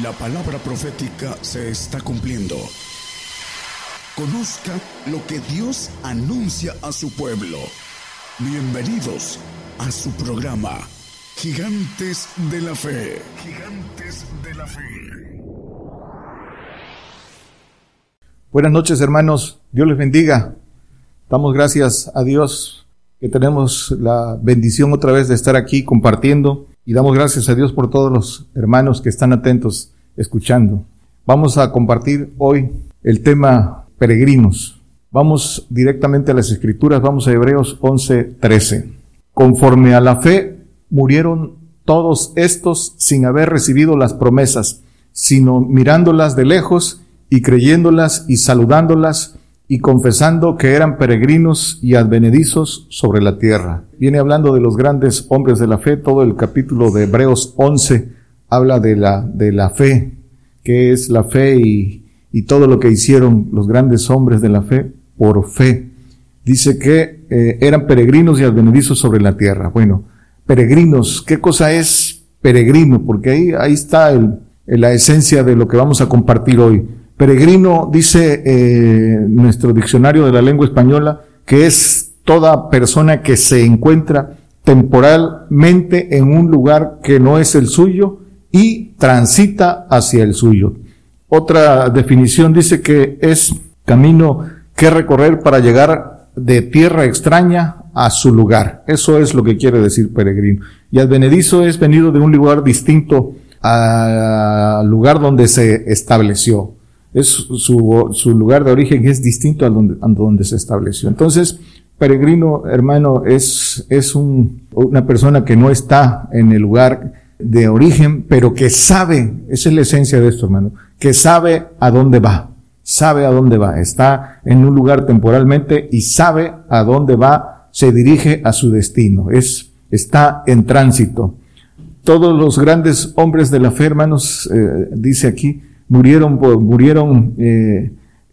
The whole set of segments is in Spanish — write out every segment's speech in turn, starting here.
La palabra profética se está cumpliendo. Conozca lo que Dios anuncia a su pueblo. Bienvenidos a su programa, Gigantes de la Fe. Gigantes de la Fe. Buenas noches hermanos, Dios les bendiga. Damos gracias a Dios que tenemos la bendición otra vez de estar aquí compartiendo y damos gracias a Dios por todos los hermanos que están atentos escuchando. Vamos a compartir hoy el tema peregrinos. Vamos directamente a las escrituras, vamos a Hebreos 11, 13. Conforme a la fe murieron todos estos sin haber recibido las promesas, sino mirándolas de lejos y creyéndolas y saludándolas y confesando que eran peregrinos y advenedizos sobre la tierra. Viene hablando de los grandes hombres de la fe, todo el capítulo de Hebreos 11 habla de la, de la fe, que es la fe y, y todo lo que hicieron los grandes hombres de la fe por fe. Dice que eh, eran peregrinos y advenedizos sobre la tierra. Bueno, peregrinos, ¿qué cosa es peregrino? Porque ahí, ahí está el, la esencia de lo que vamos a compartir hoy. Peregrino, dice eh, nuestro diccionario de la lengua española, que es toda persona que se encuentra temporalmente en un lugar que no es el suyo y transita hacia el suyo. Otra definición dice que es camino que recorrer para llegar de tierra extraña a su lugar. Eso es lo que quiere decir peregrino. Y advenedizo es venido de un lugar distinto al lugar donde se estableció es su, su lugar de origen es distinto a donde, a donde se estableció. Entonces, peregrino, hermano, es, es un, una persona que no está en el lugar de origen, pero que sabe, esa es la esencia de esto, hermano, que sabe a dónde va, sabe a dónde va, está en un lugar temporalmente y sabe a dónde va, se dirige a su destino, es, está en tránsito. Todos los grandes hombres de la fe, hermanos, eh, dice aquí, murieron, murieron eh,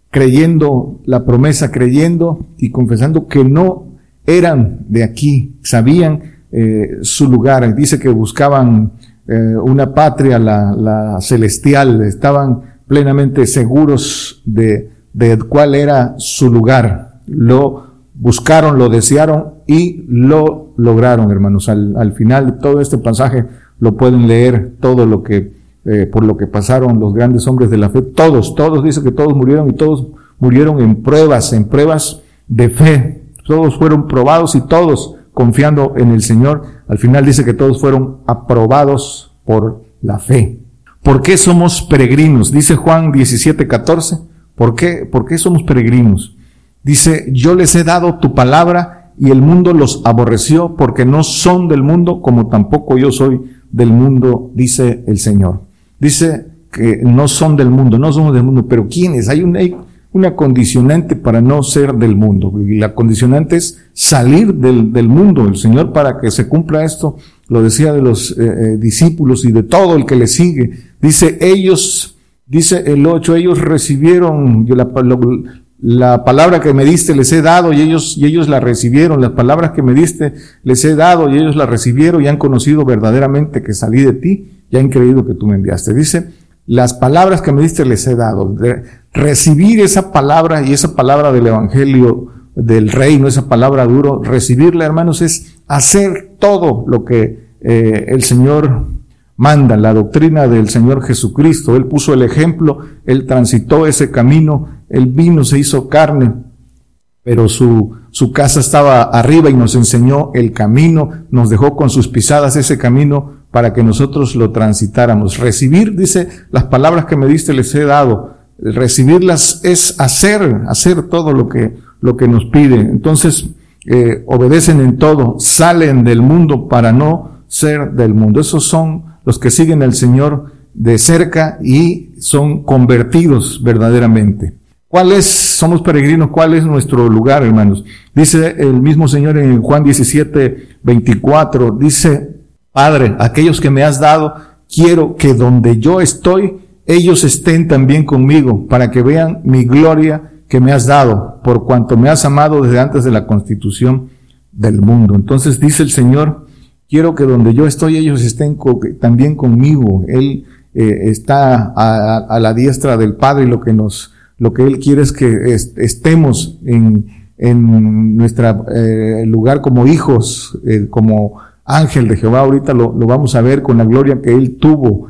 creyendo la promesa, creyendo y confesando que no eran de aquí, sabían eh, su lugar. Dice que buscaban eh, una patria, la, celestial, estaban plenamente seguros de, de cuál era su lugar. Lo buscaron, lo desearon y lo lograron, hermanos. Al, al final de todo este pasaje lo pueden leer todo lo que eh, por lo que pasaron los grandes hombres de la fe. Todos, todos, dice que todos murieron y todos murieron en pruebas, en pruebas de fe. Todos fueron probados y todos confiando en el Señor. Al final dice que todos fueron aprobados por la fe. ¿Por qué somos peregrinos? Dice Juan 17, 14. ¿Por qué? ¿Por qué somos peregrinos? Dice, yo les he dado tu palabra y el mundo los aborreció porque no son del mundo como tampoco yo soy del mundo, dice el Señor. Dice que no son del mundo, no somos del mundo, pero ¿quiénes? Hay una, una condicionante para no ser del mundo. Y la condicionante es salir del, del mundo. El Señor para que se cumpla esto, lo decía de los eh, eh, discípulos y de todo el que le sigue. Dice, ellos, dice el 8, ellos recibieron la, la palabra que me diste les he dado y ellos, y ellos la recibieron. Las palabras que me diste les he dado y ellos la recibieron y han conocido verdaderamente que salí de ti y han creído que tú me enviaste. Dice, las palabras que me diste les he dado. De recibir esa palabra y esa palabra del evangelio del reino, esa palabra duro, recibirla, hermanos, es hacer todo lo que eh, el Señor manda, la doctrina del Señor Jesucristo. Él puso el ejemplo, él transitó ese camino, él vino, se hizo carne, pero su, su casa estaba arriba y nos enseñó el camino, nos dejó con sus pisadas ese camino para que nosotros lo transitáramos. Recibir, dice, las palabras que me diste les he dado. Recibirlas es hacer, hacer todo lo que, lo que nos pide. Entonces, eh, obedecen en todo, salen del mundo para no ser del mundo. Esos son los que siguen al Señor de cerca y son convertidos verdaderamente. ¿Cuál es, somos peregrinos, cuál es nuestro lugar, hermanos? Dice el mismo Señor en Juan 17, 24, dice, Padre, aquellos que me has dado, quiero que donde yo estoy, ellos estén también conmigo, para que vean mi gloria que me has dado, por cuanto me has amado desde antes de la constitución del mundo. Entonces dice el Señor, quiero que donde yo estoy ellos estén también conmigo. Él, está a, la diestra del Padre y lo que nos, lo que Él quiere es que estemos en, en nuestro lugar como hijos, como ángel de Jehová. Ahorita lo, vamos a ver con la gloria que Él tuvo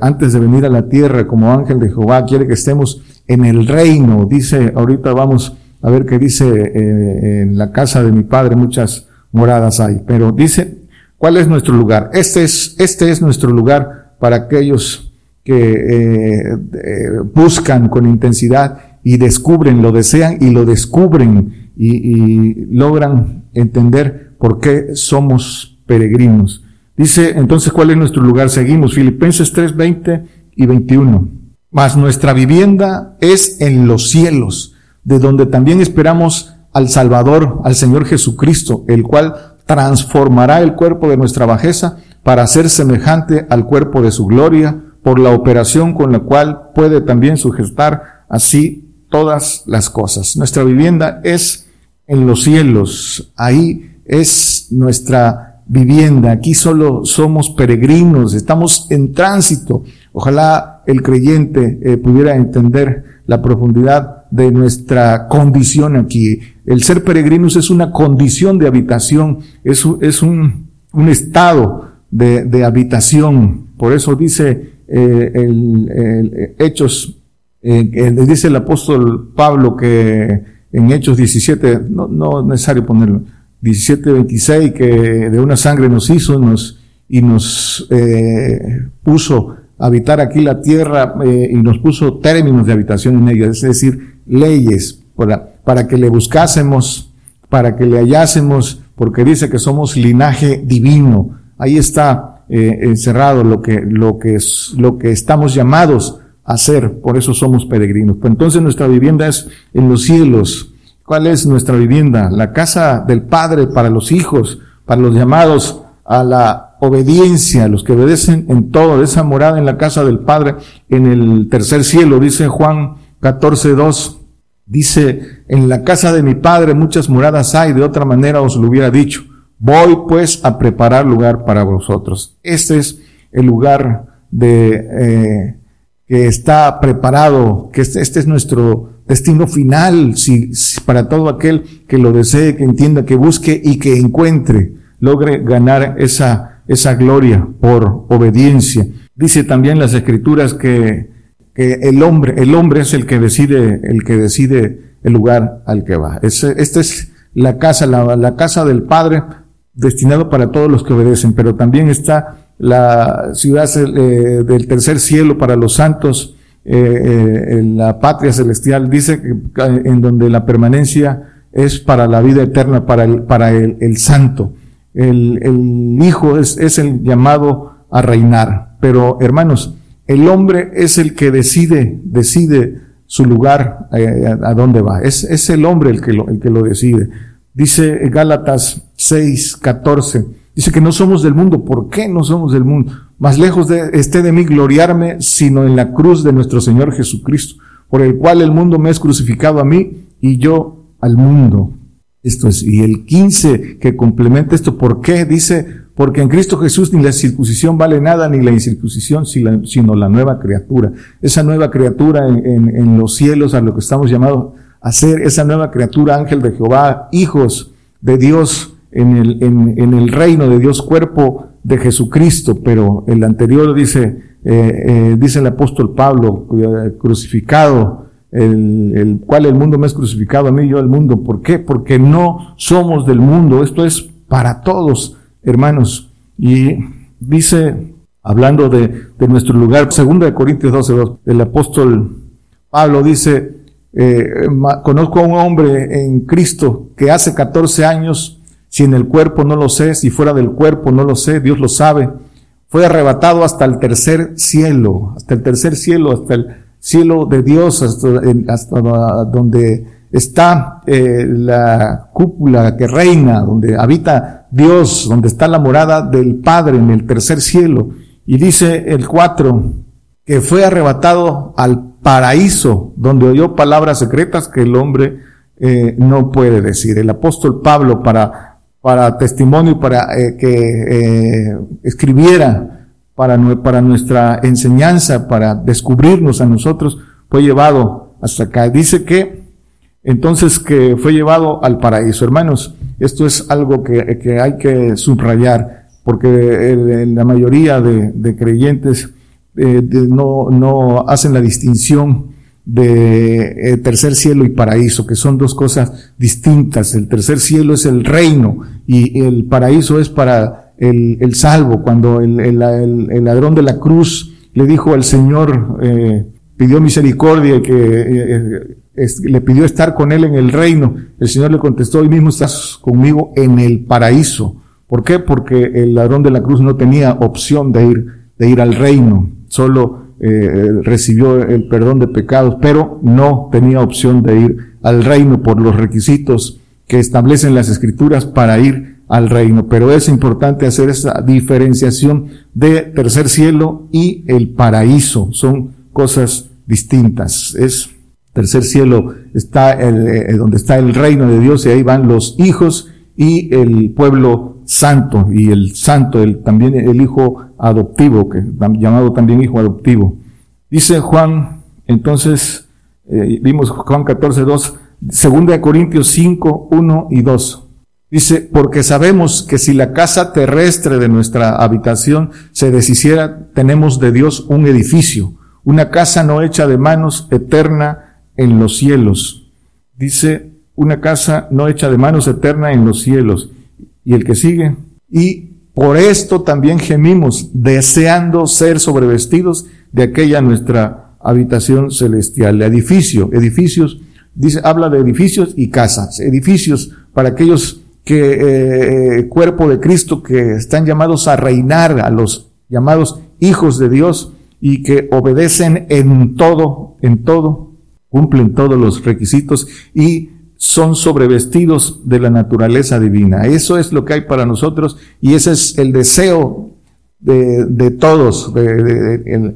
antes de venir a la tierra como ángel de Jehová. Quiere que estemos en el reino. Dice, ahorita vamos a ver qué dice eh, en la casa de mi padre, muchas moradas hay, pero dice, ¿cuál es nuestro lugar? Este es, este es nuestro lugar para aquellos que eh, eh, buscan con intensidad y descubren, lo desean y lo descubren y, logran entender por qué somos peregrinos. Dice entonces, ¿cuál es nuestro lugar? Seguimos, Filipenses 3, 20 y 21. Mas nuestra vivienda es en los cielos de donde también esperamos al Salvador, al Señor Jesucristo, el cual transformará el cuerpo de nuestra bajeza para ser semejante al cuerpo de su gloria, por la operación con la cual puede también sujetar así todas las cosas. Nuestra vivienda es en los cielos, ahí es nuestra vivienda, aquí solo somos peregrinos, estamos en tránsito. Ojalá el creyente eh, pudiera entender la profundidad de nuestra condición aquí. El ser peregrinos es una condición de habitación, es, es un, un estado de, de, habitación. Por eso dice eh, el, el, Hechos, eh, dice el apóstol Pablo que en Hechos 17, no, no es necesario ponerlo, 17, 26, que de una sangre nos hizo nos, y nos eh, puso habitar aquí la tierra eh, y nos puso términos de habitación en ella, es decir, leyes para, para que le buscásemos, para que le hallásemos, porque dice que somos linaje divino. Ahí está eh, encerrado lo que, lo que lo que estamos llamados a hacer, por eso somos peregrinos. Pues entonces nuestra vivienda es en los cielos. ¿Cuál es nuestra vivienda? La casa del Padre para los hijos, para los llamados a la obediencia, los que obedecen en todo, esa morada en la casa del Padre, en el tercer cielo, dice Juan 14, 2, dice, en la casa de mi Padre muchas moradas hay, de otra manera os lo hubiera dicho, voy pues a preparar lugar para vosotros. Este es el lugar de, eh, que está preparado, que este, este es nuestro destino final, si, para todo aquel que lo desee, que entienda, que busque y que encuentre, logre ganar esa esa gloria por obediencia. Dice también las escrituras que, que el hombre, el hombre es el que decide, el que decide el lugar al que va. esta es la casa, la, la, casa del Padre destinado para todos los que obedecen, pero también está la ciudad eh, del tercer cielo para los santos, eh, eh, la patria celestial, dice que en donde la permanencia es para la vida eterna, para el, para el, el santo el, el hijo es, es, el llamado a reinar. Pero hermanos, el hombre es el que decide, decide su lugar, eh, a, dónde va. Es, es el hombre el que, lo, el que lo decide. Dice Gálatas 6, 14. Dice que no somos del mundo. ¿Por qué no somos del mundo? Más lejos esté de mí gloriarme, sino en la cruz de nuestro Señor Jesucristo, por el cual el mundo me es crucificado a mí y yo al mundo. Esto es, y el 15 que complementa esto, ¿por qué? Dice, porque en Cristo Jesús ni la circuncisión vale nada, ni la incircuncisión, sino la nueva criatura. Esa nueva criatura en, los cielos, a lo que estamos llamados a ser, esa nueva criatura, ángel de Jehová, hijos de Dios en el reino de Dios, cuerpo de Jesucristo. Pero el anterior dice, eh, eh, dice el apóstol Pablo, crucificado, el, el, cual el mundo me es crucificado a mí, yo al mundo. ¿Por qué? Porque no somos del mundo. Esto es para todos, hermanos. Y dice, hablando de, de nuestro lugar, segunda de Corintios 12, el apóstol Pablo dice, eh, conozco a un hombre en Cristo que hace 14 años, si en el cuerpo no lo sé, si fuera del cuerpo no lo sé, Dios lo sabe, fue arrebatado hasta el tercer cielo, hasta el tercer cielo, hasta el cielo de Dios, hasta, donde está eh, la cúpula que reina, donde habita Dios, donde está la morada del Padre en el tercer cielo. Y dice el 4, que fue arrebatado al paraíso, donde oyó palabras secretas que el hombre eh, no puede decir. El apóstol Pablo, para, para testimonio, para eh, que escribiera para, para nuestra enseñanza, para descubrirnos a nosotros, fue llevado hasta acá. Dice que entonces que fue llevado al paraíso. Hermanos, esto es algo que, que hay que subrayar, porque la mayoría de, creyentes eh, no, no hacen la distinción de eh, tercer cielo y paraíso, que son dos cosas distintas. El tercer cielo es el reino y el paraíso es para el, el salvo. Cuando el, el, ladrón de la cruz le dijo al Señor, eh, pidió misericordia que le pidió estar con él en el reino. El Señor le contestó, hoy mismo estás conmigo en el paraíso. ¿Por qué? Porque el ladrón de la cruz no tenía opción de ir, de ir al reino. Solo eh, recibió el perdón de pecados, pero no tenía opción de ir al reino por los requisitos que establecen las escrituras para ir al reino. Pero es importante hacer esa diferenciación de tercer cielo y el paraíso. Son cosas distintas. Es tercer cielo está eh, donde está el reino de Dios y ahí van los hijos y el pueblo santo y el santo, el, también el hijo adoptivo, que llamado también hijo adoptivo. Dice Juan, entonces, eh, vimos Juan 14, 2, segunda de Corintios 5, 1 y 2. Dice, porque sabemos que si la casa terrestre de nuestra habitación se deshiciera, tenemos de Dios un edificio, una casa no hecha de manos, eterna en los cielos. Dice, una casa no hecha de manos eterna en los cielos. Y el que sigue, y por esto también gemimos, deseando ser sobrevestidos de aquella nuestra habitación celestial. Edificio, edificios, dice, habla de edificios y casas. Edificios para aquellos que, eh, eh, cuerpo de Cristo, que están llamados a reinar, a los llamados hijos de Dios y que obedecen en todo, en todo cumplen todos los requisitos y son sobrevestidos de la naturaleza divina. Eso es lo que hay para nosotros y ese es el deseo de, todos, de,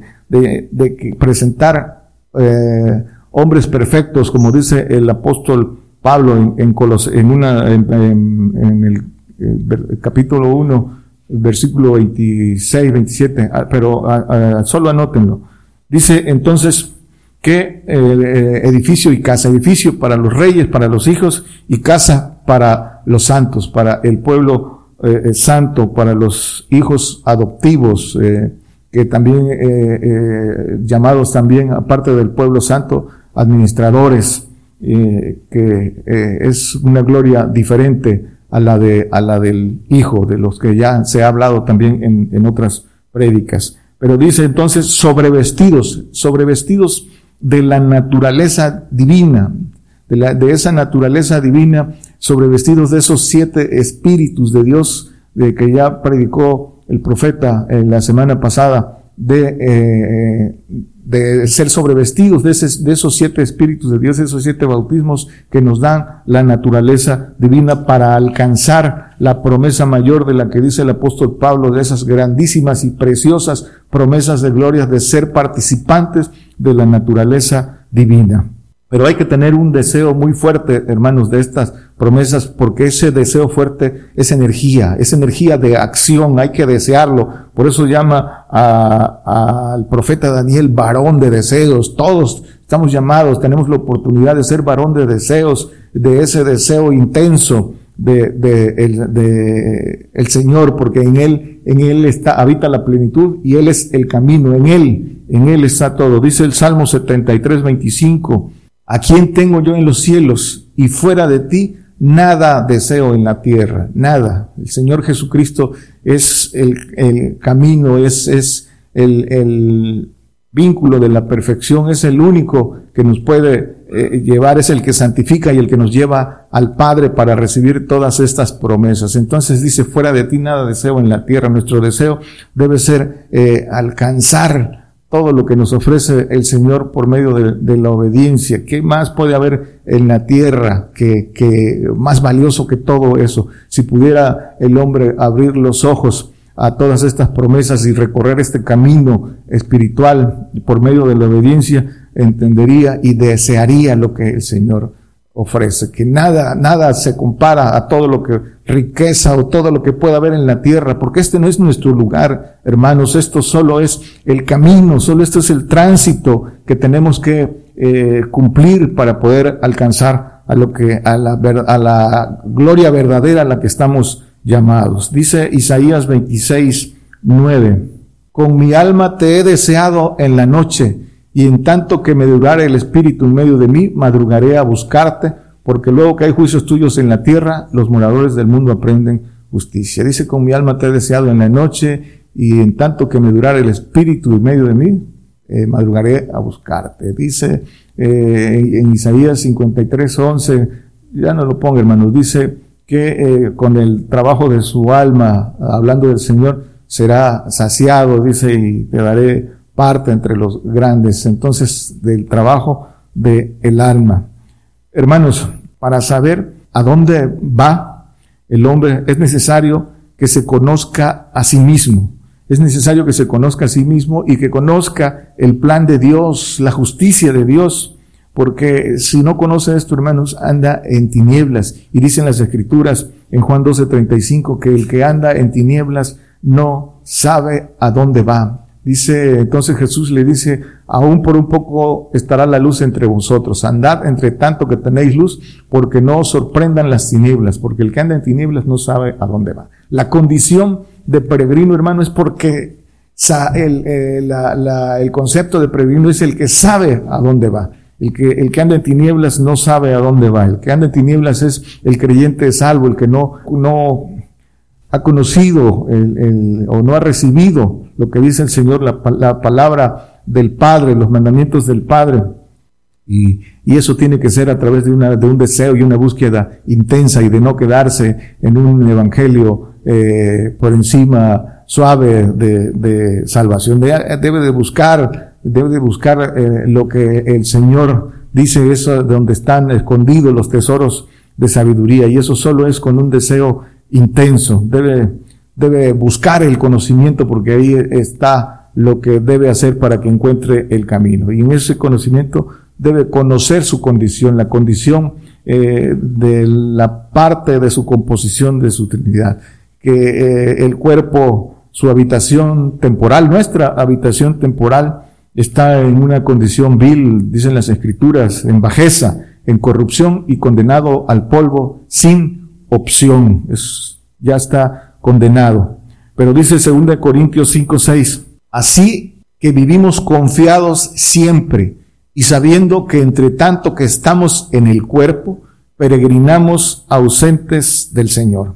presentar eh, hombres perfectos, como dice el apóstol Pablo en, en, en, una, en, el, capítulo 1, versículo 26, 27, ah, pero ah, ah, solo anótenlo. Dice entonces, que eh, edificio y casa, edificio para los reyes, para los hijos y casa para los santos, para el pueblo eh, eh, santo, para los hijos adoptivos, que también llamados también, aparte del pueblo santo, administradores, que es una gloria diferente a la de a la del hijo, de los que ya se ha hablado también en, en otras prédicas. Pero dice entonces sobrevestidos, sobrevestidos de la naturaleza divina, de, la, de esa naturaleza divina, sobrevestidos de esos siete espíritus de Dios de que ya predicó el profeta en la semana pasada, de, eh, de ser sobrevestidos de, ese, de esos siete espíritus de Dios, esos siete bautismos que nos dan la naturaleza divina para alcanzar la promesa mayor de la que dice el apóstol Pablo, de esas grandísimas y preciosas promesas de gloria de ser participantes de la naturaleza divina. Pero hay que tener un deseo muy fuerte, hermanos, de estas promesas, porque ese deseo fuerte es energía, es energía de acción, hay que desearlo. Por eso llama al profeta Daniel varón de deseos. Todos estamos llamados, tenemos la oportunidad de ser varón de deseos, de ese deseo intenso de, de, el, de el Señor, porque en Él, en Él está, habita la plenitud y Él es el camino, en Él, en Él está todo. Dice el Salmo 73, 25, ¿a quién tengo yo en los cielos? Y fuera de ti, nada deseo en la tierra, nada. El Señor Jesucristo es el, el camino, es, es el, el vínculo de la perfección, es el único que nos puede eh, llevar es el que santifica y el que nos lleva al Padre para recibir todas estas promesas. Entonces dice, fuera de ti nada deseo en la tierra. Nuestro deseo debe ser eh, alcanzar todo lo que nos ofrece el Señor por medio de, la obediencia. ¿Qué más puede haber en la tierra que, que más valioso que todo eso? Si pudiera el hombre abrir los ojos a todas estas promesas y recorrer este camino espiritual por medio de la obediencia, entendería y desearía lo que el Señor ofrece, que nada, nada se compara a todo lo que riqueza o todo lo que pueda haber en la tierra, porque este no es nuestro lugar, hermanos, esto solo es el camino, solo esto es el tránsito que tenemos que eh, cumplir para poder alcanzar a lo que, a la, a la gloria verdadera a la que estamos llamados. Dice Isaías 26, 9, con mi alma te he deseado en la noche, y en tanto que me durare el espíritu en medio de mí, madrugaré a buscarte, porque luego que hay juicios tuyos en la tierra, los moradores del mundo aprenden justicia. Dice, con mi alma te he deseado en la noche, y en tanto que me durare el espíritu en medio de mí, eh, madrugaré a buscarte. Dice eh, en Isaías 53, 11, ya no lo ponga hermanos, dice que eh, con el trabajo de su alma, hablando del Señor, será saciado, dice, y te daré parte entre los grandes. Entonces, del trabajo de el alma. Hermanos, para saber a dónde va el hombre es necesario que se conozca a sí mismo. Es necesario que se conozca a sí mismo y que conozca el plan de Dios, la justicia de Dios, porque si no conoce esto, hermanos, anda en tinieblas. Y dicen las escrituras en Juan 12:35 que el que anda en tinieblas no sabe a dónde va. Dice, entonces Jesús le dice, aún por un poco estará la luz entre vosotros, andad entre tanto que tenéis luz, porque no os sorprendan las tinieblas, porque el que anda en tinieblas no sabe a dónde va. La condición de peregrino, hermano, es porque el, la, el concepto de peregrino es el que sabe a dónde va. El que, anda en tinieblas no sabe a dónde va. El que anda en tinieblas es el creyente salvo, el que no, ha conocido o no ha recibido lo que dice el Señor, la, la palabra del Padre, los mandamientos del Padre. Y, y, eso tiene que ser a través de, una, de un deseo y una búsqueda intensa y de no quedarse en un evangelio eh, por encima suave de, de salvación. debe de buscar, debe de buscar eh, lo que el Señor dice, eso de donde están escondidos los tesoros de sabiduría. Y eso solo es con un deseo intenso. Debe, debe buscar el conocimiento porque ahí está lo que debe hacer para que encuentre el camino. Y en ese conocimiento debe conocer su condición, la condición eh, de la parte de su composición de su Trinidad. Que eh, el cuerpo, su habitación temporal, nuestra habitación temporal, está en una condición vil, dicen las escrituras, en bajeza, en corrupción y condenado al polvo sin opción, es, ya está condenado. Pero dice 2 Corintios 5, 6, así que vivimos confiados siempre y sabiendo que entre tanto que estamos en el cuerpo, peregrinamos ausentes del Señor.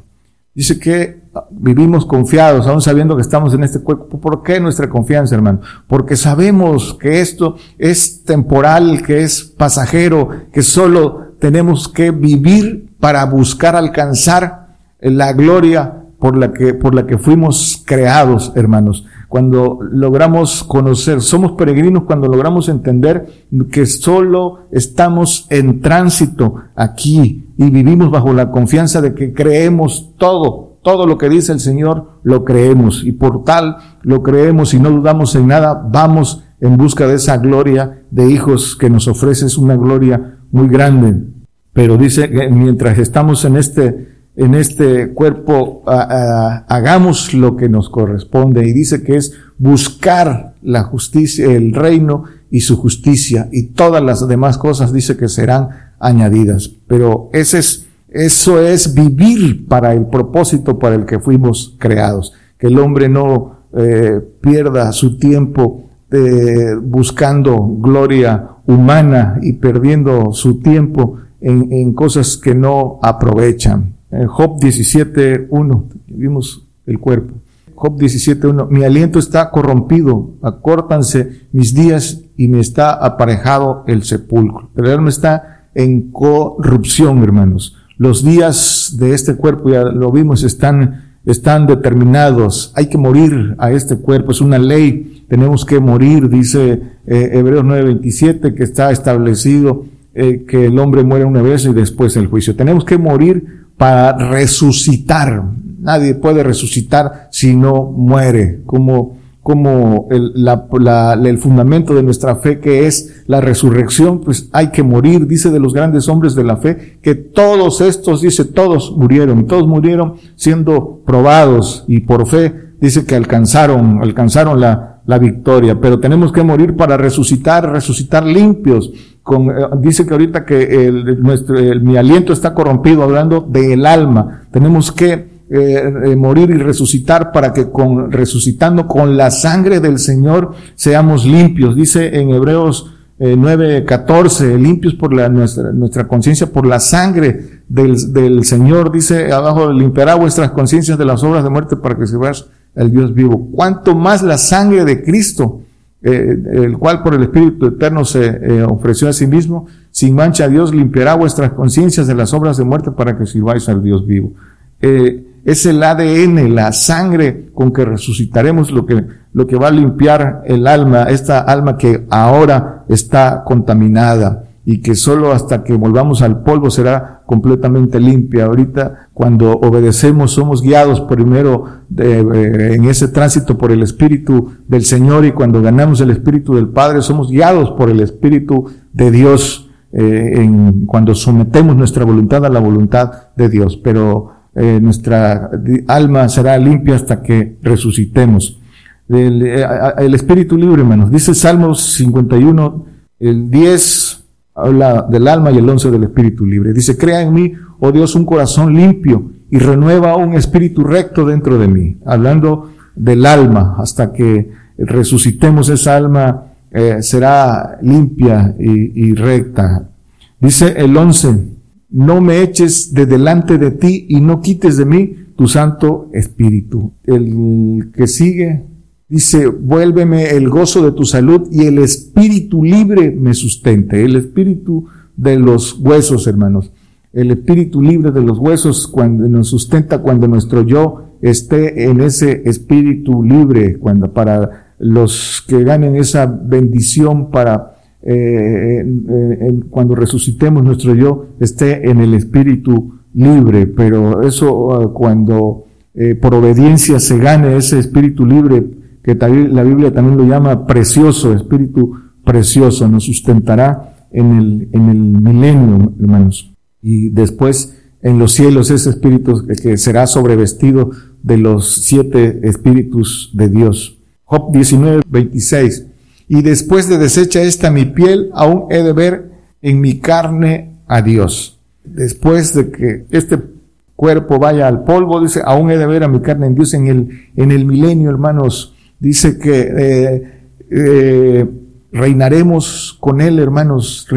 Dice que vivimos confiados, aún sabiendo que estamos en este cuerpo. ¿Por qué nuestra confianza, hermano? Porque sabemos que esto es temporal, que es pasajero, que solo tenemos que vivir para buscar alcanzar la gloria por la que, por la que fuimos creados, hermanos. Cuando logramos conocer, somos peregrinos cuando logramos entender que solo estamos en tránsito aquí y vivimos bajo la confianza de que creemos todo, todo lo que dice el Señor lo creemos y por tal lo creemos y no dudamos en nada, vamos en busca de esa gloria de hijos que nos ofrece, es una gloria muy grande. Pero dice que mientras estamos en este, en este cuerpo, hagamos lo que nos corresponde. Y dice que es buscar la justicia, el reino y su justicia. Y todas las demás cosas dice que serán añadidas. Pero ese es, eso es vivir para el propósito para el que fuimos creados. Que el hombre no eh, pierda su tiempo eh, buscando gloria humana y perdiendo su tiempo en, cosas que no aprovechan. En Job 17.1, vimos el cuerpo. Job 17.1, mi aliento está corrompido, acórtanse mis días y me está aparejado el sepulcro. El alma está en corrupción, hermanos. Los días de este cuerpo, ya lo vimos, están, están determinados. Hay que morir a este cuerpo, es una ley. Tenemos que morir, dice eh, Hebreos 9.27, que está establecido eh, que el hombre muere una vez y después el juicio. Tenemos que morir para resucitar. Nadie puede resucitar si no muere. Como, como el, el, fundamento de nuestra fe que es la resurrección, pues hay que morir, dice de los grandes hombres de la fe, que todos estos, dice, todos murieron, todos murieron siendo probados y por fe, dice que alcanzaron, alcanzaron la, la victoria, pero tenemos que morir para resucitar, resucitar limpios. Con, eh, dice que ahorita que el, nuestro, mi aliento está corrompido, hablando del alma. Tenemos que eh, eh, morir y resucitar para que con, resucitando con la sangre del Señor seamos limpios. Dice en Hebreos eh, 9:14, limpios por la, nuestra, nuestra conciencia, por la sangre del, del, Señor. Dice abajo, limpiará vuestras conciencias de las obras de muerte para que se veas el Dios vivo. Cuanto más la sangre de Cristo, eh, el cual por el Espíritu Eterno se ofreció a sí mismo, sin mancha Dios limpiará vuestras conciencias de las obras de muerte para que sirváis al Dios vivo. Eh, es el ADN, la sangre con que resucitaremos lo que, lo que va a limpiar el alma, esta alma que ahora está contaminada y que solo hasta que volvamos al polvo será completamente limpia. Ahorita, cuando obedecemos, somos guiados primero eh, en ese tránsito por el Espíritu del Señor y cuando ganamos el Espíritu del Padre, somos guiados por el Espíritu de Dios eh, en, cuando sometemos nuestra voluntad a la voluntad de Dios. Pero eh, nuestra alma será limpia hasta que resucitemos. El, el, espíritu libre, hermanos. Dice Salmos 51, el 10 habla del alma y el 11 del espíritu libre. Dice, crea en mí, oh Dios, un corazón limpio y renueva un espíritu recto dentro de mí. Hablando del alma, hasta que resucitemos esa alma, eh, será limpia y, recta. Dice el 11, no me eches de delante de ti y no quites de mí tu Santo Espíritu. El que sigue dice, vuélveme el gozo de tu salud y el Espíritu libre me sustente. El Espíritu de los huesos, hermanos. El Espíritu libre de los huesos cuando nos sustenta cuando nuestro yo esté en ese Espíritu libre, cuando para los que ganen esa bendición para eh, cuando resucitemos nuestro yo esté en el espíritu libre, pero eso ah, cuando eh, por obediencia se gane ese espíritu libre, que la Biblia también lo llama precioso, espíritu precioso, nos sustentará en el, en el milenio, hermanos. Y después en los cielos ese espíritu que será sobrevestido de los siete espíritus de Dios. Job 19, 26 y después de deshecha esta mi piel, aún he de ver en mi carne a Dios. Después de que este cuerpo vaya al polvo, dice, aún he de ver a mi carne en Dios en el, en el milenio, hermanos. Dice que eh, eh, reinaremos con Él, hermanos,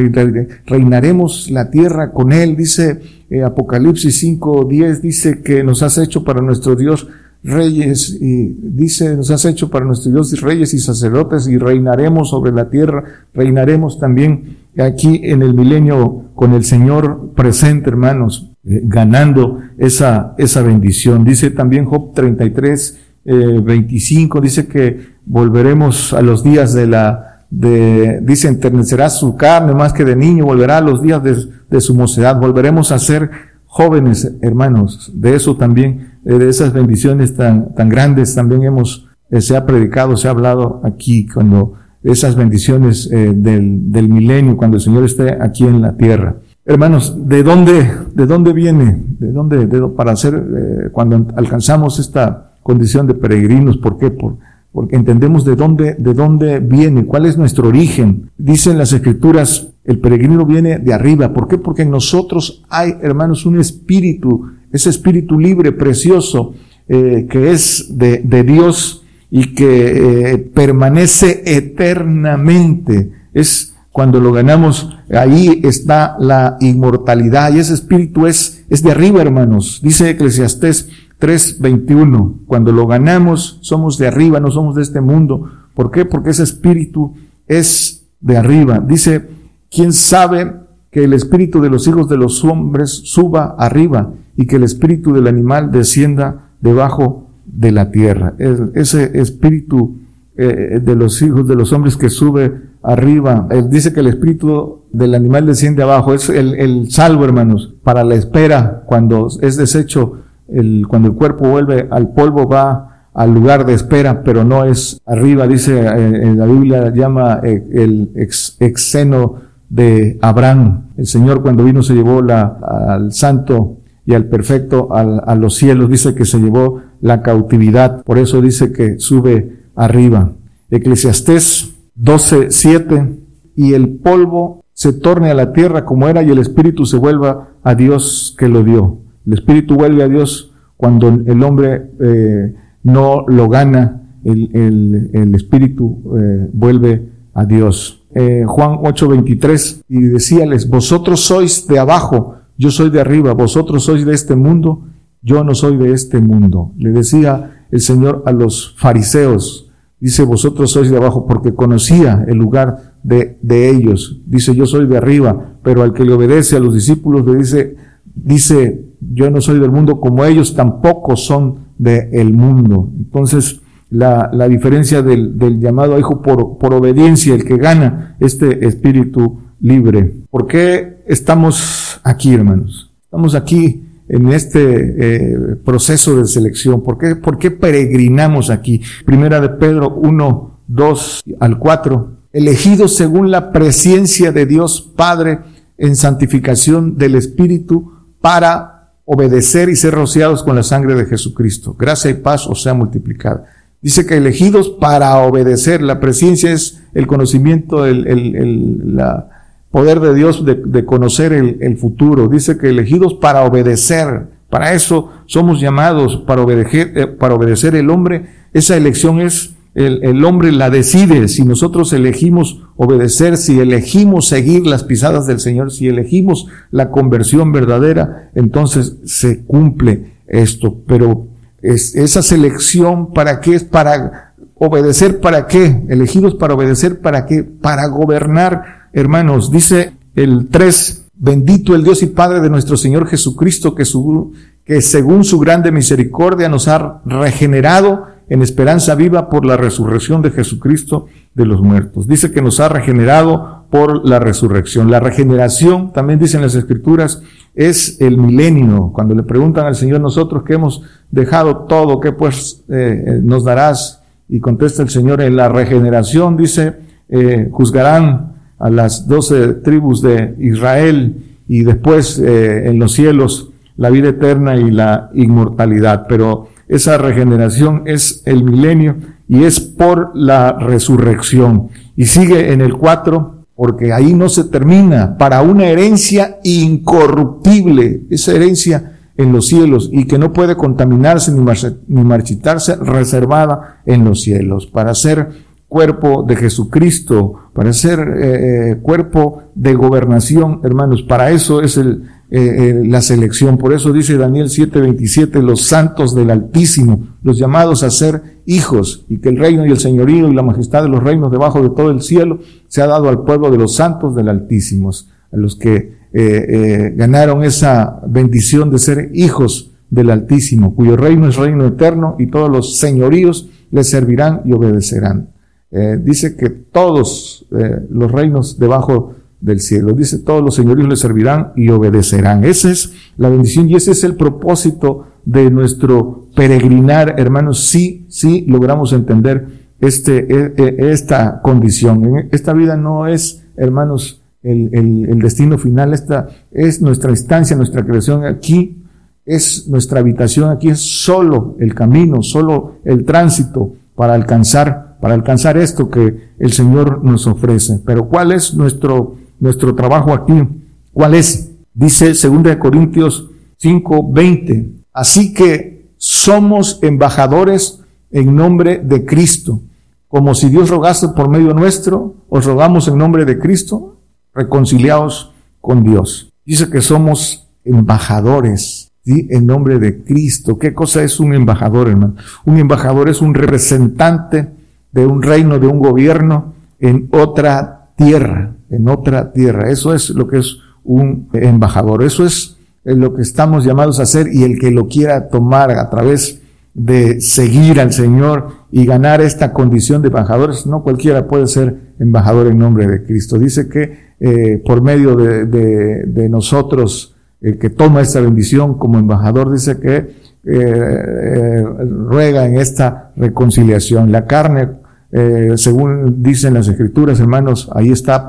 reinaremos la tierra con Él. Dice eh, Apocalipsis 5, 10, dice que nos has hecho para nuestro Dios reyes y dice, nos has hecho para nuestro Dios reyes y sacerdotes y reinaremos sobre la tierra, reinaremos también aquí en el milenio con el Señor presente, hermanos, eh, ganando esa, esa bendición. Dice también Job 33, 25, eh, dice que volveremos a los días de la, de, dice, enternecerá su carne más que de niño, volverá a los días de, de su mocedad, volveremos a ser jóvenes, hermanos, de eso también eh, de esas bendiciones tan, tan grandes también hemos, eh, se ha predicado, se ha hablado aquí, cuando esas bendiciones eh, del, del milenio, cuando el Señor esté aquí en la tierra. Hermanos, ¿de dónde, de dónde viene? ¿De dónde, de, para hacer, cuando alcanzamos esta condición de peregrinos? ¿Por qué? Por, porque entendemos de dónde, de dónde viene, cuál es nuestro origen. Dicen las escrituras, el peregrino viene de arriba. ¿Por qué? Porque en nosotros hay, hermanos, un espíritu ese espíritu libre, precioso, eh, que es de, Dios y que eh, permanece eternamente. Es cuando lo ganamos, ahí está la inmortalidad y ese espíritu es, es de arriba, hermanos. Dice Eclesiastés 3:21, cuando lo ganamos somos de arriba, no somos de este mundo. ¿Por qué? Porque ese espíritu es de arriba. Dice, ¿quién sabe que el espíritu de los hijos de los hombres suba arriba y que el espíritu del animal descienda debajo de la tierra. ese espíritu eh, de los hijos de los hombres que sube arriba, él dice que el espíritu del animal desciende abajo, es el, salvo, hermanos, para la espera, cuando es deshecho, el, cuando el cuerpo vuelve al polvo, va al lugar de espera, pero no es arriba, dice eh, en la Biblia llama eh, el ex, exeno de Abraham. El Señor cuando vino se llevó la, al santo y al perfecto a los cielos, dice que se llevó la cautividad, por eso dice que sube arriba. Eclesiastés 12, 7, y el polvo se torne a la tierra como era y el espíritu se vuelva a Dios que lo dio. El espíritu vuelve a Dios cuando el hombre eh, no lo gana, el, espíritu eh, vuelve a Dios. Eh, Juan 8:23, y decíales, vosotros sois de abajo, yo soy de arriba, vosotros sois de este mundo, yo no soy de este mundo. Le decía el Señor a los fariseos, dice, vosotros sois de abajo, porque conocía el lugar de, de ellos. Dice, yo soy de arriba, pero al que le obedece a los discípulos le dice, dice, yo no soy del mundo como ellos, tampoco son del mundo. Entonces, la, la diferencia del, del, llamado a hijo por, por obediencia, el que gana este espíritu libre. ¿Por qué estamos aquí, hermanos? Estamos aquí en este eh, proceso de selección. ¿Por qué, ¿Por qué peregrinamos aquí? Primera de Pedro 1, 2 al 4. Elegidos según la presencia de Dios Padre en santificación del Espíritu para obedecer y ser rociados con la sangre de Jesucristo. Gracia y paz os sea multiplicada. Dice que elegidos para obedecer. La presencia es el conocimiento, el, el, la poder de Dios de, conocer el, futuro. Dice que elegidos para obedecer. Para eso somos llamados, para obedecer, eh, para obedecer el hombre. Esa elección es el, hombre la decide, si nosotros elegimos obedecer, si elegimos seguir las pisadas del Señor, si elegimos la conversión verdadera, entonces se cumple esto. Pero es, esa selección, ¿para qué es? Para obedecer, ¿para qué? Elegidos para obedecer, ¿para qué? Para gobernar, hermanos. Dice el 3, bendito el Dios y Padre de nuestro Señor Jesucristo, que, su, que según su grande misericordia nos ha regenerado en esperanza viva por la resurrección de Jesucristo de los muertos. Dice que nos ha regenerado por la resurrección. La regeneración, también dicen las escrituras, es el milenio. Cuando le preguntan al Señor nosotros que hemos dejado todo, ¿qué pues eh, eh, nos darás? Y contesta el Señor, en la regeneración, dice, eh, juzgarán a las doce tribus de Israel y después en los cielos la vida eterna y la inmortalidad. Pero esa regeneración es el milenio y es por la resurrección. Y sigue en el 4, porque ahí no se termina, para una herencia incorruptible, esa herencia en los cielos y que no puede contaminarse ni marchitarse, reservada en los cielos, para ser cuerpo de Jesucristo, para ser eh, eh, cuerpo de gobernación, hermanos, para eso es el, eh, la selección. Por eso dice Daniel 7:27, los santos del Altísimo, los llamados a ser hijos, y que el reino y el señorío y la majestad de los reinos debajo de todo el cielo se ha dado al pueblo de los santos del Altísimo, a los que eh, eh, ganaron esa bendición de ser hijos del Altísimo, cuyo reino es reino eterno y todos los señoríos le servirán y obedecerán. dice que todos los reinos debajo del cielo. Dice, todos los señoríos le servirán y obedecerán. Esa es la bendición y ese es el propósito de nuestro peregrinar, hermanos. Sí, sí logramos entender este, e, e, esta condición. Esta vida no es, hermanos, el, el, destino final. Esta es nuestra instancia, nuestra creación. Aquí es nuestra habitación. Aquí es solo el camino, solo el tránsito para alcanzar, para alcanzar esto que el Señor nos ofrece. Pero ¿cuál es nuestro nuestro trabajo aquí. ¿Cuál es? Dice 2 Corintios 5, 20. Así que somos embajadores en nombre de Cristo. Como si Dios rogase por medio nuestro, os rogamos en nombre de Cristo, reconciliados con Dios. Dice que somos embajadores ¿sí? en nombre de Cristo. ¿Qué cosa es un embajador, hermano? Un embajador es un representante de un reino, de un gobierno en otra tierra en otra tierra. Eso es lo que es un embajador. Eso es lo que estamos llamados a hacer y el que lo quiera tomar a través de seguir al Señor y ganar esta condición de embajadores, no cualquiera puede ser embajador en nombre de Cristo. Dice que eh, por medio de, de, nosotros, el que toma esta bendición como embajador, dice que eh, ruega en esta reconciliación. La carne, según dicen las escrituras, hermanos, ahí está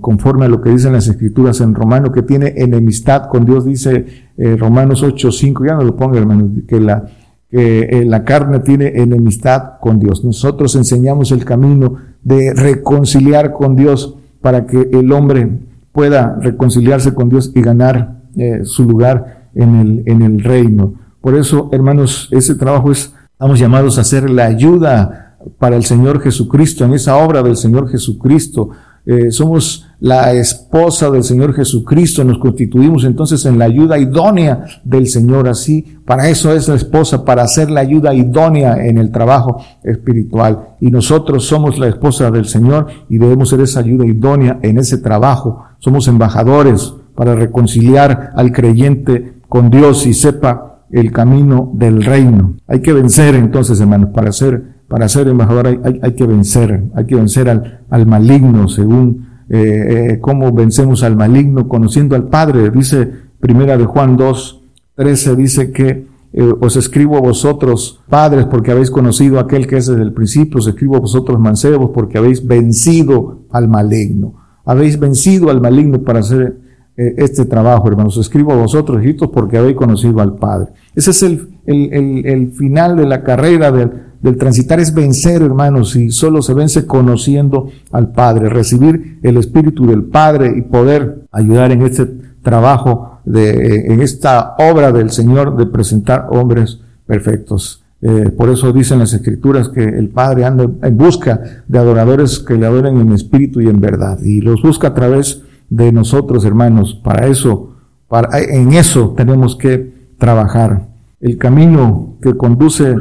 conforme a lo que dicen las escrituras en Romano, que tiene enemistad con Dios, dice Romanos 8, 5, ya no lo ponga hermano, que la, que la carne tiene enemistad con Dios. Nosotros enseñamos el camino de reconciliar con Dios para que el hombre pueda reconciliarse con Dios y ganar eh, su lugar en el, en el reino. Por eso, hermanos, ese trabajo es, estamos llamados a hacer la ayuda para el Señor Jesucristo, en esa obra del Señor Jesucristo. Eh, somos la esposa del Señor Jesucristo, nos constituimos entonces en la ayuda idónea del Señor, así, para eso es la esposa, para hacer la ayuda idónea en el trabajo espiritual. Y nosotros somos la esposa del Señor y debemos ser esa ayuda idónea en ese trabajo. Somos embajadores para reconciliar al creyente con Dios y sepa el camino del reino. Hay que vencer entonces, hermanos, para ser, para ser embajador hay, hay, que vencer, hay que vencer al, al maligno según eh, eh, cómo vencemos al maligno conociendo al Padre. Dice primera de Juan 2, 13, dice que eh, os escribo a vosotros, padres, porque habéis conocido a aquel que es desde el principio, os escribo a vosotros, mancebos, porque habéis vencido al maligno. Habéis vencido al maligno para hacer eh, este trabajo, hermanos. Os escribo a vosotros, hijitos, porque habéis conocido al Padre. Ese es el, el, el, final de la carrera del, del transitar es vencer, hermanos, y solo se vence conociendo al Padre, recibir el Espíritu del Padre y poder ayudar en este trabajo, de, en esta obra del Señor de presentar hombres perfectos. Eh, por eso dicen las Escrituras que el Padre anda en busca de adoradores que le adoren en espíritu y en verdad, y los busca a través de nosotros, hermanos. Para eso, para, en eso tenemos que trabajar. El camino que conduce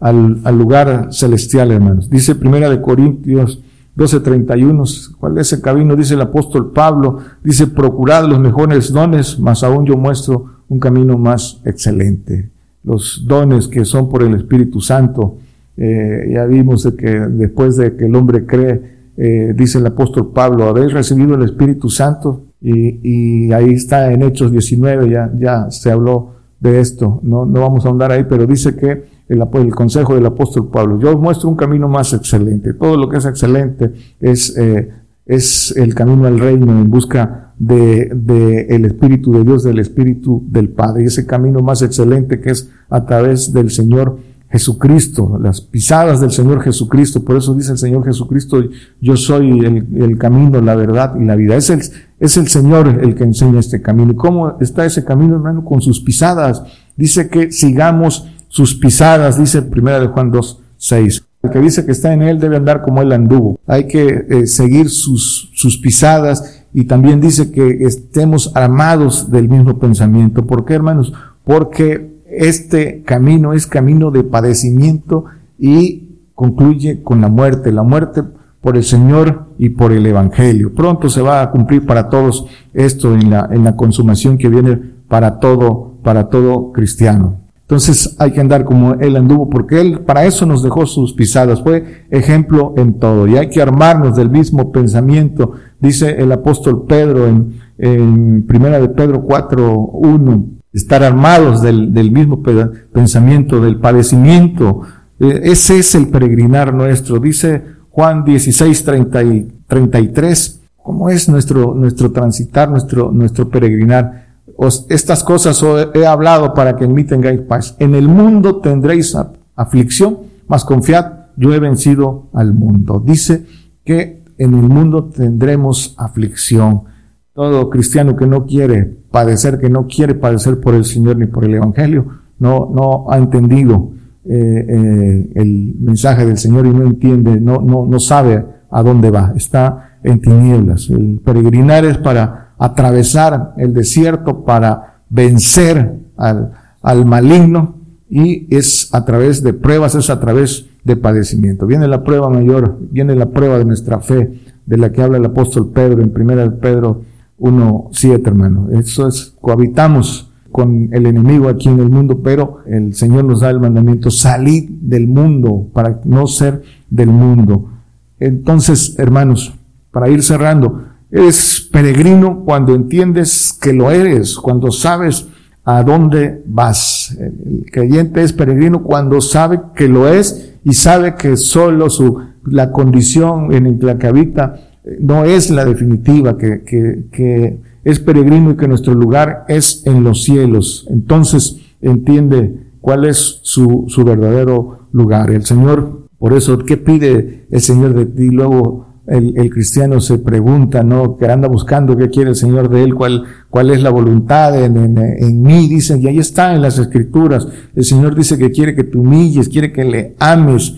al, lugar celestial, hermanos. Dice Primera de Corintios 12:31, ¿cuál es el camino? Dice el apóstol Pablo, dice, procurad los mejores dones, mas aún yo muestro un camino más excelente. Los dones que son por el Espíritu Santo, eh, ya vimos de que después de que el hombre cree, eh, dice el apóstol Pablo, habéis recibido el Espíritu Santo, y, ahí está en Hechos 19, ya, ya se habló de esto, no, no vamos a ahondar ahí, pero dice que el, el, consejo del apóstol Pablo. Yo os muestro un camino más excelente. Todo lo que es excelente es, eh, es el camino al reino en busca de, de, el Espíritu de Dios, del Espíritu del Padre. Y ese camino más excelente que es a través del Señor Jesucristo, las pisadas del Señor Jesucristo. Por eso dice el Señor Jesucristo, yo soy el, camino, la verdad y la vida. Es el, es el Señor el que enseña este camino. ¿Y cómo está ese camino, hermano? Con sus pisadas. Dice que sigamos sus pisadas, dice primera de Juan 2, 6. El que dice que está en él debe andar como él anduvo. Hay que eh, seguir sus, sus pisadas y también dice que estemos armados del mismo pensamiento. ¿Por qué, hermanos? Porque este camino es camino de padecimiento y concluye con la muerte. La muerte por el Señor y por el Evangelio. Pronto se va a cumplir para todos esto en la, en la consumación que viene para todo, para todo cristiano. Entonces hay que andar como Él anduvo, porque Él para eso nos dejó sus pisadas, fue ejemplo en todo. Y hay que armarnos del mismo pensamiento, dice el apóstol Pedro en, en Primera de Pedro 4, 1, estar armados del, del mismo pensamiento, del padecimiento. Eh, ese es el peregrinar nuestro, dice Juan 16, 30 y 33. ¿Cómo es nuestro, nuestro transitar, nuestro, nuestro peregrinar? estas cosas he hablado para que en mí tengáis paz. En el mundo tendréis aflicción, mas confiad, yo he vencido al mundo. Dice que en el mundo tendremos aflicción. Todo cristiano que no quiere padecer, que no quiere padecer por el Señor ni por el Evangelio, no, no ha entendido eh, eh, el mensaje del Señor y no entiende, no, no, no sabe a dónde va. Está en tinieblas. El peregrinar es para atravesar el desierto para vencer al, al maligno y es a través de pruebas, es a través de padecimiento. Viene la prueba mayor, viene la prueba de nuestra fe, de la que habla el apóstol Pedro en 1 Pedro 1.7, hermano. Eso es, cohabitamos con el enemigo aquí en el mundo, pero el Señor nos da el mandamiento, salid del mundo para no ser del mundo. Entonces, hermanos, para ir cerrando, Eres peregrino cuando entiendes que lo eres, cuando sabes ¿A dónde vas? El creyente es peregrino cuando sabe que lo es y sabe que solo su, la condición en la que habita no es la definitiva, que, que, que es peregrino y que nuestro lugar es en los cielos. Entonces entiende cuál es su, su verdadero lugar. El Señor, por eso, ¿qué pide el Señor de ti? Luego el, el, cristiano se pregunta, ¿no? Que anda buscando qué quiere el Señor de él, cuál, cuál es la voluntad en, en, en, mí, dicen, y ahí está en las escrituras. El Señor dice que quiere que te humilles, quiere que le ames,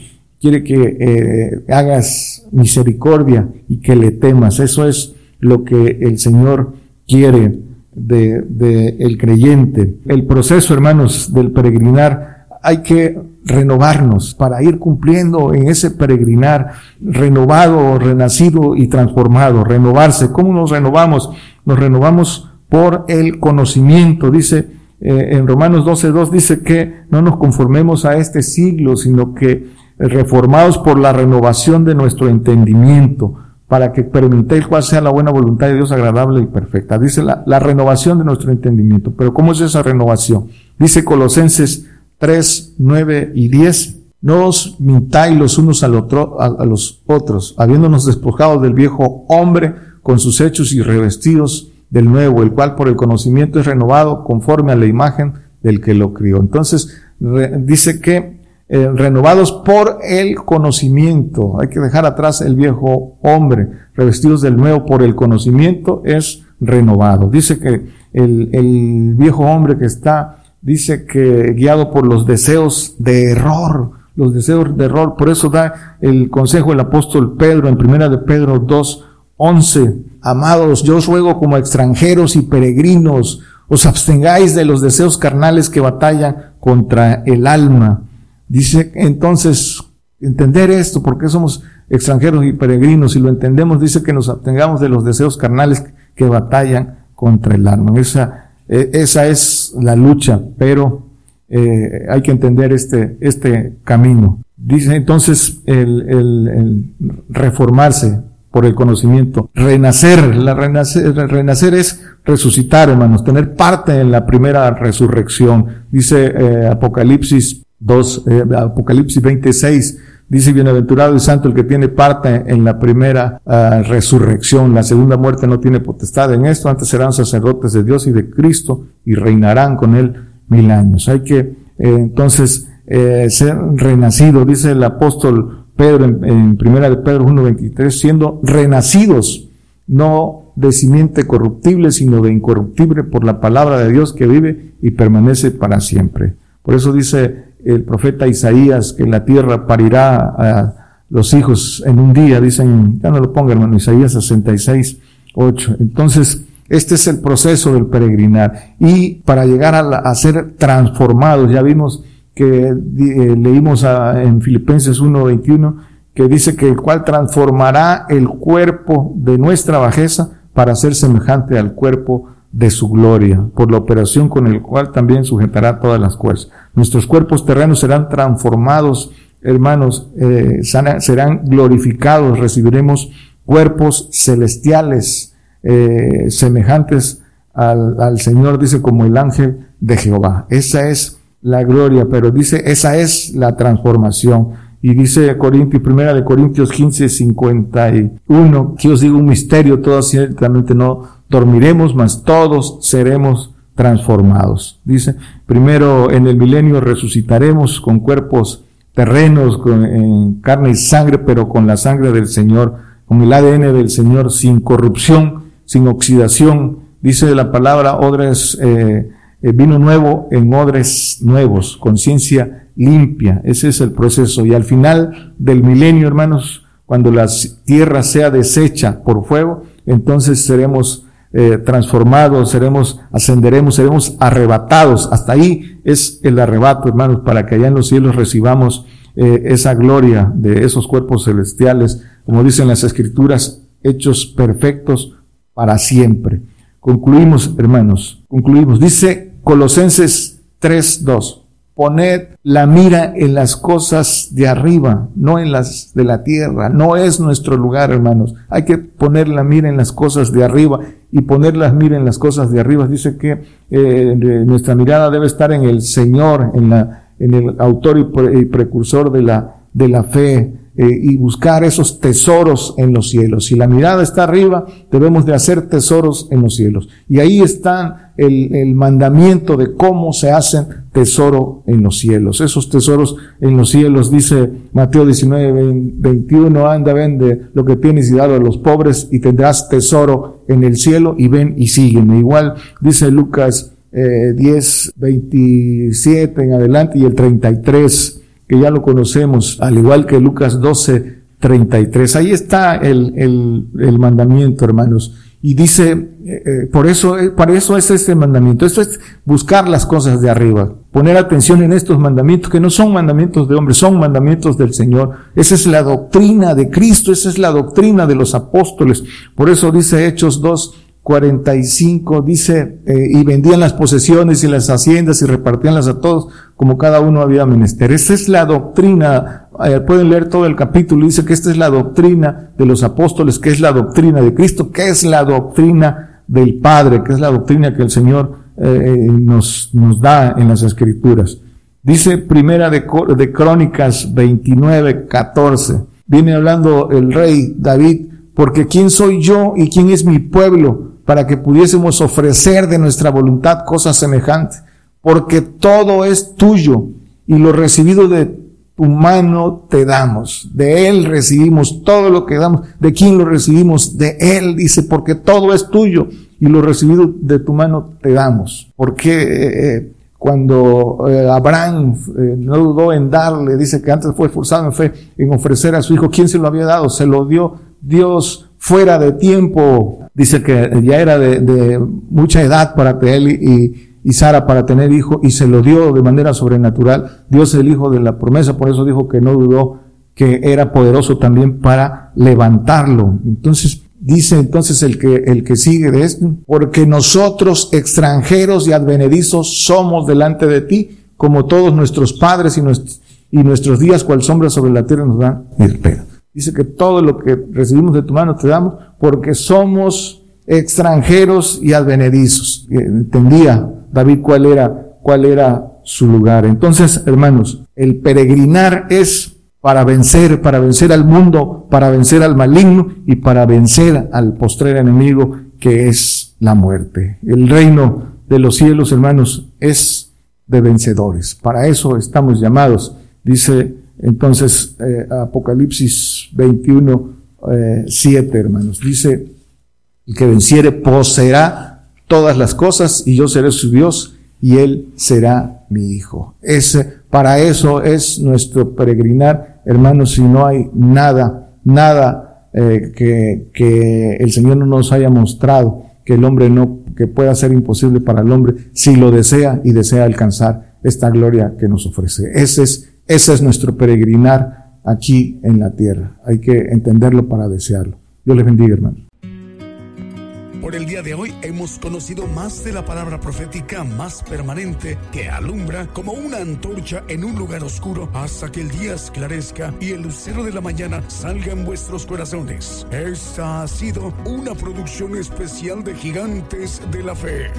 quiere que eh, hagas misericordia y que le temas. Eso es lo que el Señor quiere de, el creyente. El proceso, hermanos, del peregrinar, hay que renovarnos para ir cumpliendo en ese peregrinar renovado, renacido y transformado, renovarse. ¿Cómo nos renovamos? Nos renovamos por el conocimiento. Dice eh, en Romanos 12.2 dice que no nos conformemos a este siglo, sino que reformados por la renovación de nuestro entendimiento, para que experimentéis cuál sea la buena voluntad de Dios agradable y perfecta. Dice la, renovación de nuestro entendimiento. Pero ¿cómo es esa renovación? Dice Colosenses 3, 9 y 10. No os mintáis los unos al otro, a, los otros, habiéndonos despojado del viejo hombre con sus hechos y revestidos del nuevo, el cual por el conocimiento es renovado conforme a la imagen del que lo crió. Entonces, dice que eh, renovados por el conocimiento, hay que dejar atrás el viejo hombre, revestidos del nuevo por el conocimiento es renovado. Dice que el, el viejo hombre que está dice que guiado por los deseos de error, los deseos de error, por eso da el consejo el apóstol Pedro en primera de Pedro 2, 11, amados, yo os ruego como extranjeros y peregrinos, os abstengáis de los deseos carnales que batallan contra el alma. Dice entonces, entender esto, porque somos extranjeros y peregrinos, y lo entendemos, dice que nos abstengamos de los deseos carnales que batallan contra el alma. Esa, eh, esa es la lucha, pero eh, hay que entender este, este camino. Dice entonces el, reformarse por el conocimiento, renacer, la renacer, renacer es resucitar, hermanos, tener parte en la primera resurrección. Dice eh, Apocalipsis 2, eh, Apocalipsis 26, Dice, bienaventurado y santo el que tiene parte en la primera uh, resurrección. La segunda muerte no tiene potestad en esto. Antes serán sacerdotes de Dios y de Cristo y reinarán con él mil años. Hay que, eh, entonces, eh, ser renacido, dice el apóstol Pedro en, en primera de Pedro 1.23, siendo renacidos, no de simiente corruptible, sino de incorruptible por la palabra de Dios que vive y permanece para siempre. Por eso dice el profeta Isaías que la tierra parirá a los hijos en un día, dicen, ya no lo ponga hermano, Isaías 66, 8. Entonces, este es el proceso del peregrinar. Y para llegar a, la, ser transformados, ya vimos que eh, leímos en Filipenses 1.21, que dice que el cual transformará el cuerpo de nuestra bajeza para ser semejante al cuerpo de su gloria, por la operación con el cual también sujetará todas las cosas. Nuestros cuerpos terrenos serán transformados, hermanos, eh, serán glorificados, recibiremos cuerpos celestiales eh, semejantes al, al Señor, dice, como el ángel de Jehová. Esa es la gloria, pero dice, esa es la transformación. Y dice Corintios, primera de Corintios 15, 51, que os digo un misterio, todo ciertamente no dormiremos, mas todos seremos transformados. Dice, primero en el milenio resucitaremos con cuerpos terrenos, con carne y sangre, pero con la sangre del Señor, con el ADN del Señor, sin corrupción, sin oxidación. Dice la palabra, odres, eh, eh, vino nuevo en odres nuevos, conciencia limpia. Ese es el proceso. Y al final del milenio, hermanos, cuando la tierra sea deshecha por fuego, entonces seremos eh, transformados, seremos, ascenderemos, seremos arrebatados. Hasta ahí es el arrebato, hermanos, para que allá en los cielos recibamos eh, esa gloria de esos cuerpos celestiales, como dicen las escrituras, hechos perfectos para siempre. Concluimos, hermanos, concluimos. Dice Colosenses 3.2. Poned la mira en las cosas de arriba, no en las de la tierra. No es nuestro lugar, hermanos. Hay que poner la mira en las cosas de arriba y poner la mira en las cosas de arriba. Dice que eh, nuestra mirada debe estar en el Señor, en, la, en el autor y, precursor de la, de la fe eh, y buscar esos tesoros en los cielos. Si la mirada está arriba, debemos de hacer tesoros en los cielos. Y ahí está el, el mandamiento de cómo se hacen tesoro en los cielos. Esos tesoros en los cielos, dice Mateo 19, 21, anda, vende lo que tienes y dalo a los pobres y tendrás tesoro en el cielo y ven y sígueme. Igual dice Lucas eh, 10, 27 en adelante y el 33 que ya lo conocemos, al igual que Lucas 12, 33. Ahí está el, el, el mandamiento, hermanos. Y dice, eh, eh, por eso, eh, para eso es este mandamiento. Esto es buscar las cosas de arriba. Poner atención en estos mandamientos que no son mandamientos de hombres, son mandamientos del Señor. Esa es la doctrina de Cristo, esa es la doctrina de los apóstoles. Por eso dice Hechos 2, 45 dice, eh, y vendían las posesiones y las haciendas y repartíanlas a todos como cada uno había menester. Esta es la doctrina, eh, pueden leer todo el capítulo, dice que esta es la doctrina de los apóstoles, que es la doctrina de Cristo, que es la doctrina del Padre, que es la doctrina que el Señor eh, nos, nos da en las Escrituras. Dice primera de, de Crónicas 29, 14. Viene hablando el rey David, porque ¿quién soy yo y quién es mi pueblo para que pudiésemos ofrecer de nuestra voluntad cosas semejantes, porque todo es tuyo y lo recibido de tu mano te damos, de Él recibimos todo lo que damos, ¿de quién lo recibimos? De Él, dice, porque todo es tuyo y lo recibido de tu mano te damos. Porque eh, eh, cuando eh, Abraham no dudó en darle, dice que antes fue esforzado en fe, en ofrecer a su hijo, ¿quién se lo había dado? Se lo dio Dios fuera de tiempo, dice que ya era de, mucha edad para que él y, y, Sara para tener hijo y se lo dio de manera sobrenatural. Dios es el hijo de la promesa, por eso dijo que no dudó que era poderoso también para levantarlo. Entonces, dice entonces el que, el que sigue de esto, porque nosotros extranjeros y advenedizos somos delante de ti, como todos nuestros padres y nuestros, y nuestros días cual sombra sobre la tierra nos dan espera. Dice que todo lo que recibimos de tu mano te damos porque somos extranjeros y advenedizos. Eh, entendía David cuál era, cuál era su lugar. Entonces, hermanos, el peregrinar es para vencer, para vencer al mundo, para vencer al maligno y para vencer al postrer enemigo que es la muerte. El reino de los cielos, hermanos, es de vencedores. Para eso estamos llamados, dice entonces, eh, Apocalipsis 21, 7, eh, hermanos, dice, el que venciere poseerá todas las cosas y yo seré su Dios y él será mi hijo. Ese, para eso es nuestro peregrinar, hermanos, si no hay nada, nada eh, que, que el Señor no nos haya mostrado, que el hombre no, que pueda ser imposible para el hombre, si lo desea y desea alcanzar esta gloria que nos ofrece. Ese es ese es nuestro peregrinar aquí en la tierra. Hay que entenderlo para desearlo. Dios les bendiga, hermanos. Por el día de hoy hemos conocido más de la palabra profética más permanente que alumbra como una antorcha en un lugar oscuro hasta que el día esclarezca y el lucero de la mañana salga en vuestros corazones. Esta ha sido una producción especial de Gigantes de la Fe.